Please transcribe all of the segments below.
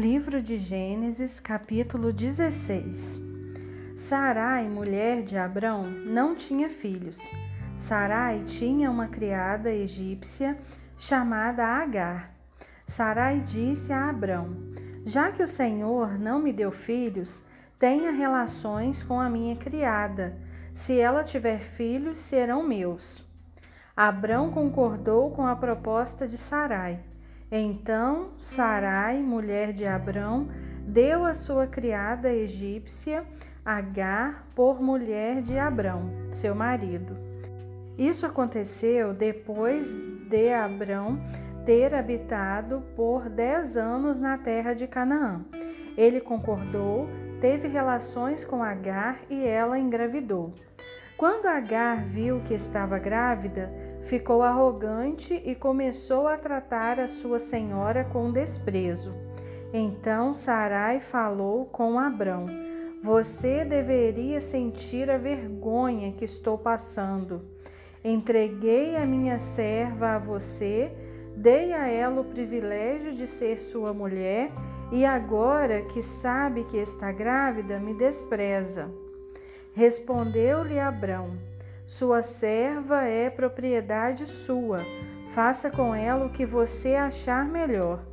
Livro de Gênesis, capítulo 16. Sarai, mulher de Abrão, não tinha filhos. Sarai tinha uma criada egípcia chamada Agar. Sarai disse a Abrão: Já que o Senhor não me deu filhos, tenha relações com a minha criada. Se ela tiver filhos, serão meus. Abrão concordou com a proposta de Sarai. Então Sarai, mulher de Abrão, deu a sua criada egípcia Agar por mulher de Abrão, seu marido. Isso aconteceu depois de Abrão ter habitado por dez anos na terra de Canaã. Ele concordou, teve relações com Agar e ela engravidou. Quando Agar viu que estava grávida, ficou arrogante e começou a tratar a sua senhora com desprezo. Então Sarai falou com Abrão: Você deveria sentir a vergonha que estou passando. Entreguei a minha serva a você, dei a ela o privilégio de ser sua mulher, e agora que sabe que está grávida, me despreza. Respondeu-lhe Abrão: sua serva é propriedade sua. Faça com ela o que você achar melhor.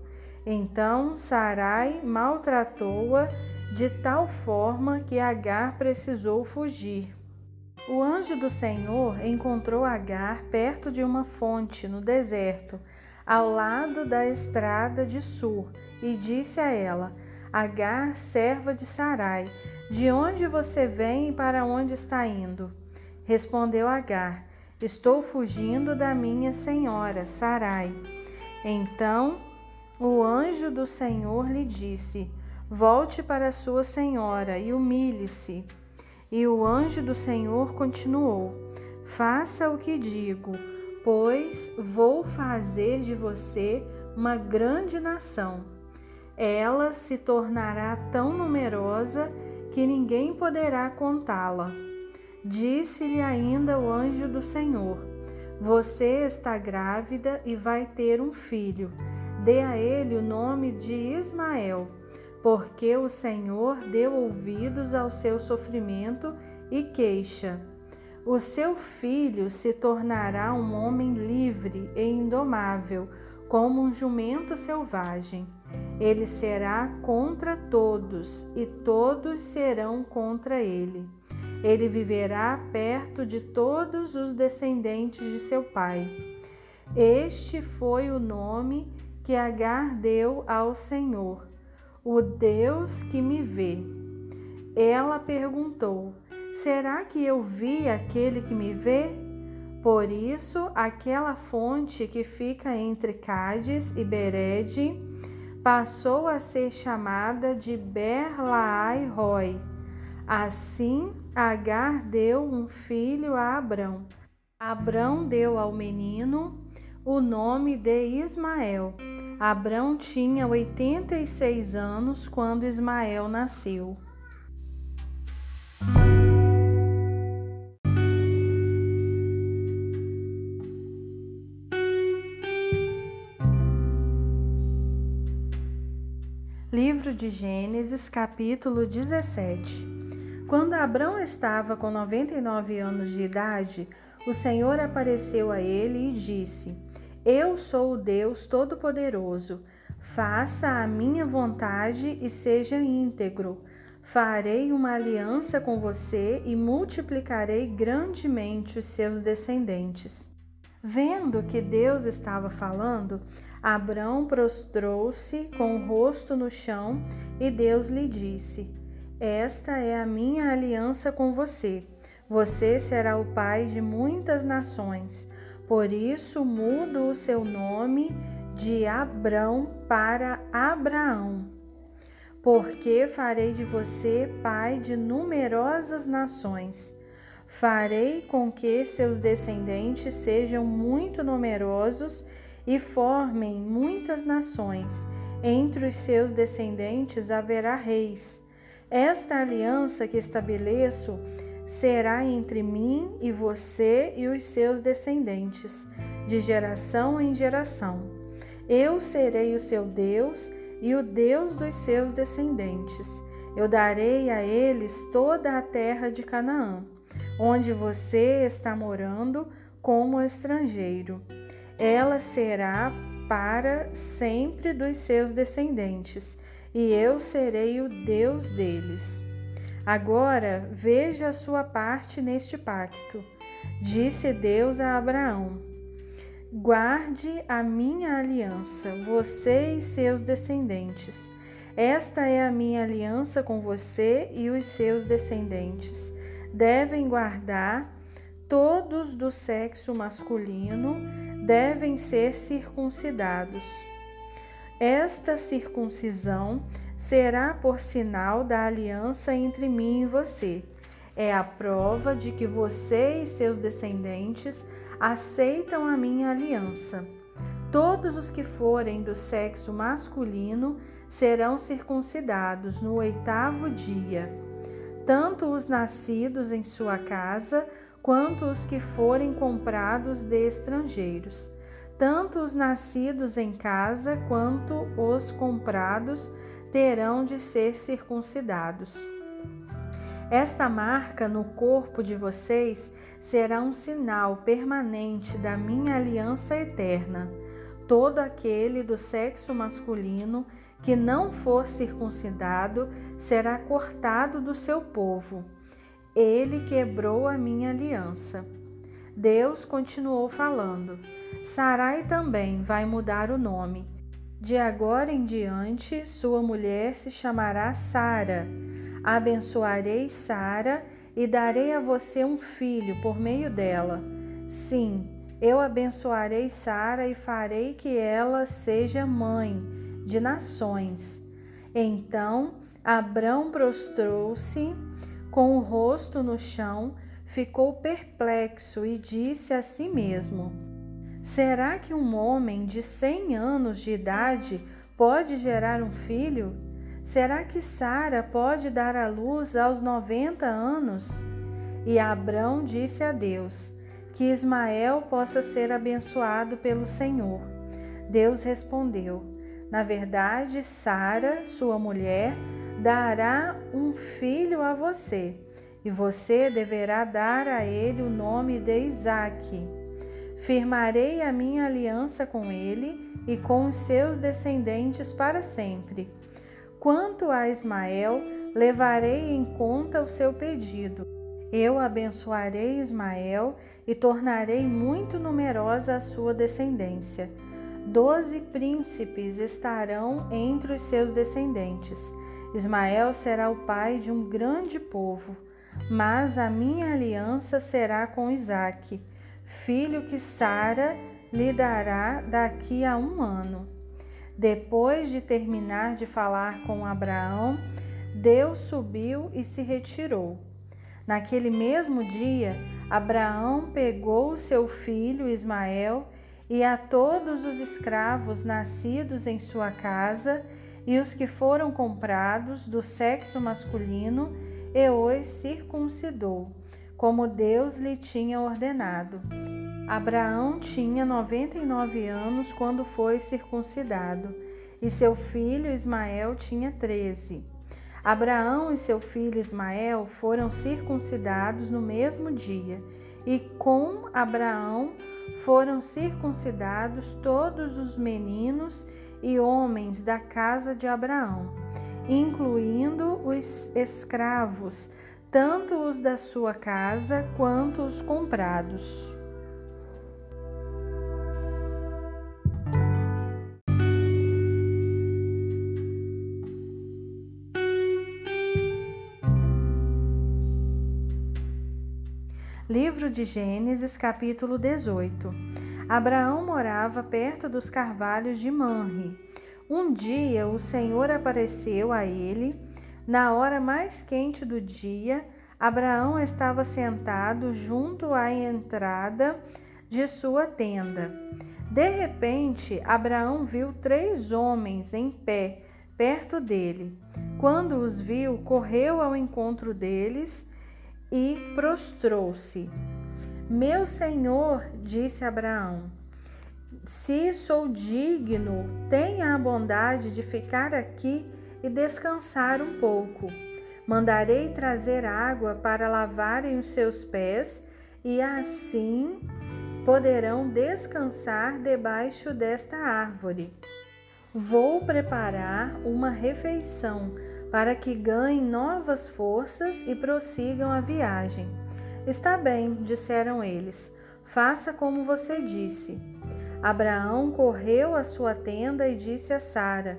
Então Sarai maltratou-a de tal forma que Agar precisou fugir. O anjo do Senhor encontrou Agar perto de uma fonte no deserto, ao lado da estrada de Sur, e disse a ela: Agar, serva de Sarai, de onde você vem e para onde está indo? Respondeu Agar: Estou fugindo da minha senhora, Sarai. Então o anjo do Senhor lhe disse: Volte para sua senhora e humilhe-se. E o anjo do Senhor continuou: Faça o que digo, pois vou fazer de você uma grande nação. Ela se tornará tão numerosa que ninguém poderá contá-la. Disse-lhe ainda o anjo do Senhor: Você está grávida e vai ter um filho. Dê a ele o nome de Ismael, porque o Senhor deu ouvidos ao seu sofrimento e queixa. O seu filho se tornará um homem livre e indomável, como um jumento selvagem. Ele será contra todos, e todos serão contra ele. Ele viverá perto de todos os descendentes de seu pai. Este foi o nome que Agar deu ao Senhor, o Deus que me vê. Ela perguntou: Será que eu vi aquele que me vê? Por isso, aquela fonte que fica entre Cádiz e Berede passou a ser chamada de Berlaai-Roi Assim, Agar deu um filho a Abrão. Abrão deu ao menino o nome de Ismael. Abrão tinha 86 anos quando Ismael nasceu. Livro de Gênesis, capítulo 17 quando Abrão estava com 99 anos de idade, o Senhor apareceu a ele e disse: Eu sou o Deus Todo-Poderoso. Faça a minha vontade e seja íntegro. Farei uma aliança com você e multiplicarei grandemente os seus descendentes. Vendo que Deus estava falando, Abrão prostrou-se com o rosto no chão e Deus lhe disse: esta é a minha aliança com você. Você será o pai de muitas nações. Por isso mudo o seu nome de Abrão para Abraão. Porque farei de você pai de numerosas nações. Farei com que seus descendentes sejam muito numerosos e formem muitas nações. Entre os seus descendentes haverá reis esta aliança que estabeleço será entre mim e você e os seus descendentes, de geração em geração. Eu serei o seu Deus e o Deus dos seus descendentes. Eu darei a eles toda a terra de Canaã, onde você está morando como estrangeiro. Ela será para sempre dos seus descendentes, e eu serei o Deus deles. Agora veja a sua parte neste pacto. Disse Deus a Abraão: Guarde a minha aliança, você e seus descendentes. Esta é a minha aliança com você e os seus descendentes. Devem guardar todos do sexo masculino devem ser circuncidados. Esta circuncisão será por sinal da aliança entre mim e você. É a prova de que você e seus descendentes aceitam a minha aliança. Todos os que forem do sexo masculino serão circuncidados no oitavo dia, tanto os nascidos em sua casa, quanto os que forem comprados de estrangeiros, tanto os nascidos em casa, quanto os comprados terão de ser circuncidados. Esta marca no corpo de vocês será um sinal permanente da minha aliança eterna. Todo aquele do sexo masculino que não for circuncidado será cortado do seu povo. Ele quebrou a minha aliança. Deus continuou falando: Sarai também vai mudar o nome de agora em diante, sua mulher se chamará Sara. Abençoarei Sara e darei a você um filho por meio dela. Sim, eu abençoarei Sara e farei que ela seja mãe de nações. Então Abrão prostrou-se com o rosto no chão, ficou perplexo e disse a si mesmo: Será que um homem de 100 anos de idade pode gerar um filho? Será que Sara pode dar à luz aos 90 anos? E Abrão disse a Deus: Que Ismael possa ser abençoado pelo Senhor. Deus respondeu: Na verdade, Sara, sua mulher, dará um filho a você, e você deverá dar a ele o nome de Isaque Firmarei a minha aliança com ele e com os seus descendentes para sempre. Quanto a Ismael, levarei em conta o seu pedido. Eu abençoarei Ismael e tornarei muito numerosa a sua descendência. Doze príncipes estarão entre os seus descendentes. Ismael será o pai de um grande povo, mas a minha aliança será com Isaque filho que Sara lhe dará daqui a um ano. Depois de terminar de falar com Abraão, Deus subiu e se retirou. Naquele mesmo dia, Abraão pegou seu filho Ismael e a todos os escravos nascidos em sua casa e os que foram comprados do sexo masculino e os circuncidou como Deus lhe tinha ordenado. Abraão tinha 99 anos quando foi circuncidado, e seu filho Ismael tinha 13. Abraão e seu filho Ismael foram circuncidados no mesmo dia, e com Abraão foram circuncidados todos os meninos e homens da casa de Abraão, incluindo os escravos tanto os da sua casa quanto os comprados. Livro de Gênesis, capítulo 18. Abraão morava perto dos carvalhos de Manre. Um dia o Senhor apareceu a ele na hora mais quente do dia, Abraão estava sentado junto à entrada de sua tenda. De repente, Abraão viu três homens em pé perto dele. Quando os viu, correu ao encontro deles e prostrou-se. Meu senhor, disse Abraão, Se sou digno, tenha a bondade de ficar aqui e descansar um pouco. Mandarei trazer água para lavarem os seus pés, e assim poderão descansar debaixo desta árvore. Vou preparar uma refeição para que ganhem novas forças e prossigam a viagem. Está bem, disseram eles, faça como você disse. Abraão correu à sua tenda e disse a Sara: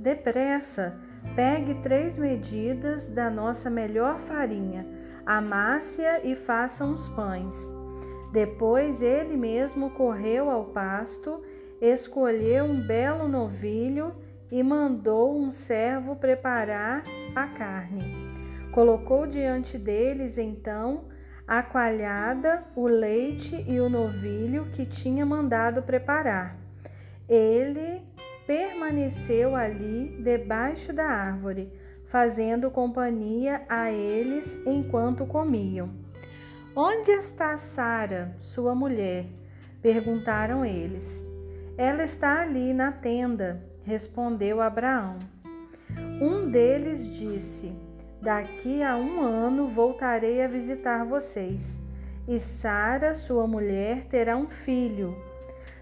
Depressa, pegue três medidas da nossa melhor farinha, amasse-a e faça uns pães. Depois ele mesmo correu ao pasto, escolheu um belo novilho e mandou um servo preparar a carne. Colocou diante deles então a coalhada, o leite e o novilho que tinha mandado preparar. Ele permaneceu ali debaixo da árvore, fazendo companhia a eles enquanto comiam. Onde está Sara, sua mulher? perguntaram eles. Ela está ali na tenda, respondeu Abraão. Um deles disse: Daqui a um ano voltarei a visitar vocês, e Sara, sua mulher, terá um filho.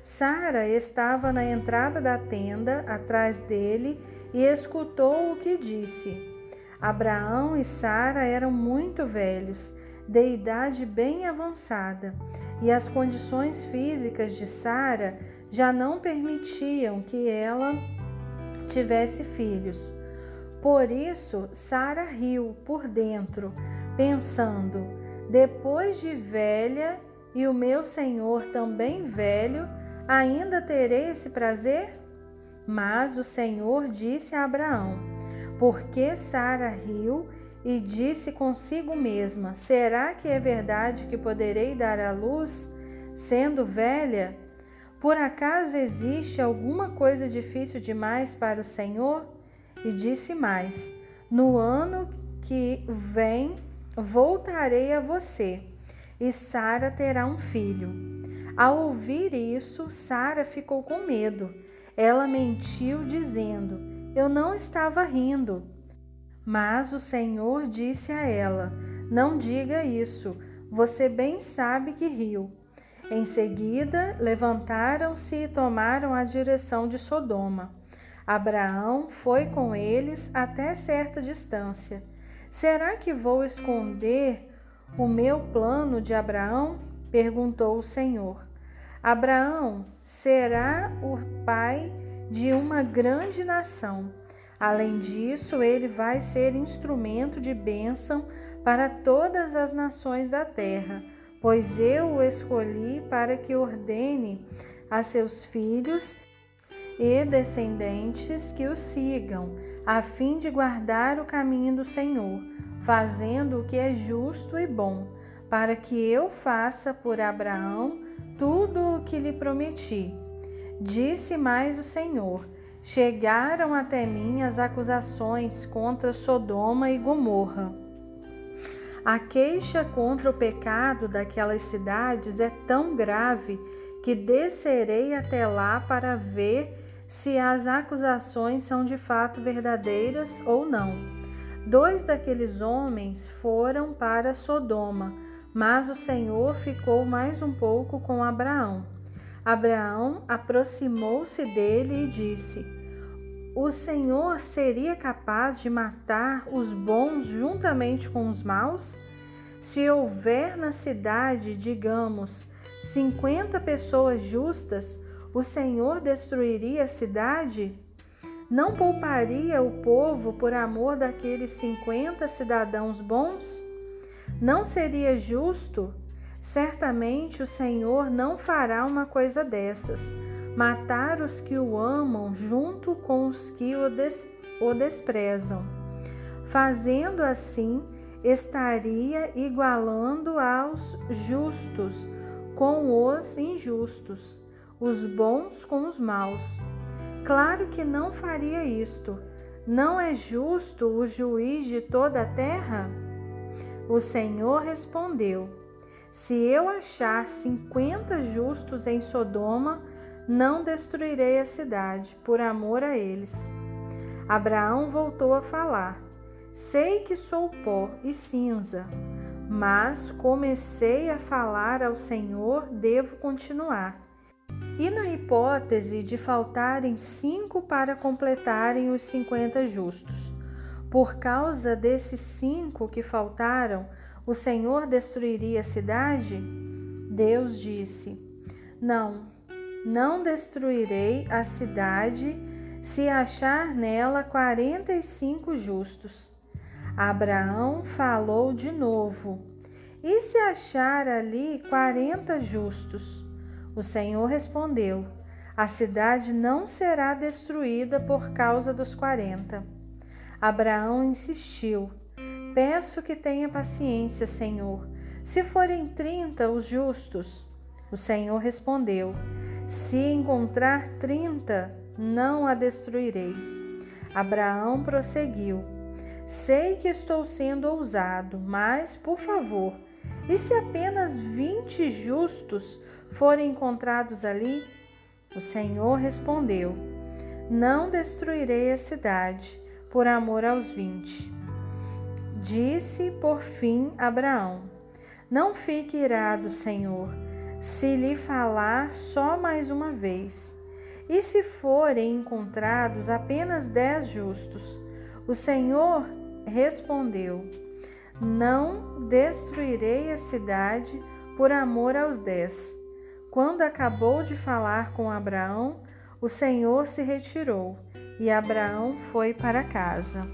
Sara estava na entrada da tenda, atrás dele, e escutou o que disse. Abraão e Sara eram muito velhos, de idade bem avançada, e as condições físicas de Sara já não permitiam que ela tivesse filhos. Por isso, Sara riu por dentro, pensando: depois de velha e o meu senhor também velho, ainda terei esse prazer? Mas o Senhor disse a Abraão: Porque Sara riu e disse consigo mesma: Será que é verdade que poderei dar à luz, sendo velha? Por acaso existe alguma coisa difícil demais para o Senhor? E disse mais: No ano que vem voltarei a você, e Sara terá um filho. Ao ouvir isso, Sara ficou com medo. Ela mentiu, dizendo: Eu não estava rindo. Mas o Senhor disse a ela: Não diga isso, você bem sabe que riu. Em seguida, levantaram-se e tomaram a direção de Sodoma. Abraão foi com eles até certa distância. Será que vou esconder o meu plano de Abraão? perguntou o Senhor. Abraão será o pai de uma grande nação. Além disso, ele vai ser instrumento de bênção para todas as nações da terra pois eu o escolhi para que ordene a seus filhos e descendentes que o sigam, a fim de guardar o caminho do Senhor, fazendo o que é justo e bom, para que eu faça por Abraão tudo o que lhe prometi. Disse mais o Senhor: Chegaram até mim as acusações contra Sodoma e Gomorra a queixa contra o pecado daquelas cidades é tão grave que descerei até lá para ver se as acusações são de fato verdadeiras ou não. Dois daqueles homens foram para Sodoma, mas o Senhor ficou mais um pouco com Abraão. Abraão aproximou-se dele e disse: O Senhor seria capaz de matar os bons juntamente com os maus? Se houver na cidade, digamos, 50 pessoas justas, o Senhor destruiria a cidade? Não pouparia o povo por amor daqueles 50 cidadãos bons? Não seria justo? Certamente o Senhor não fará uma coisa dessas, matar os que o amam junto com os que o, des o desprezam. Fazendo assim, estaria igualando aos justos com os injustos, os bons com os maus. Claro que não faria isto. Não é justo o juiz de toda a terra? O Senhor respondeu: Se eu achar cinquenta justos em Sodoma, não destruirei a cidade, por amor a eles. Abraão voltou a falar: Sei que sou pó e cinza, mas comecei a falar ao Senhor, devo continuar. E na hipótese de faltarem cinco para completarem os cinquenta justos, por causa desses cinco que faltaram, o Senhor destruiria a cidade? Deus disse: Não, não destruirei a cidade se achar nela quarenta e cinco justos. Abraão falou de novo: E se achar ali quarenta justos? O Senhor respondeu: A cidade não será destruída por causa dos quarenta. Abraão insistiu: Peço que tenha paciência, Senhor. Se forem trinta os justos. O Senhor respondeu: Se encontrar trinta, não a destruirei. Abraão prosseguiu: Sei que estou sendo ousado, mas, por favor, e se apenas vinte justos forem encontrados ali? O Senhor respondeu: Não destruirei a cidade por amor aos vinte. Disse por fim Abraão: Não fique irado, Senhor, se lhe falar só mais uma vez. E se forem encontrados apenas dez justos? O Senhor respondeu: Não destruirei a cidade por amor aos dez. Quando acabou de falar com Abraão, o Senhor se retirou e Abraão foi para casa.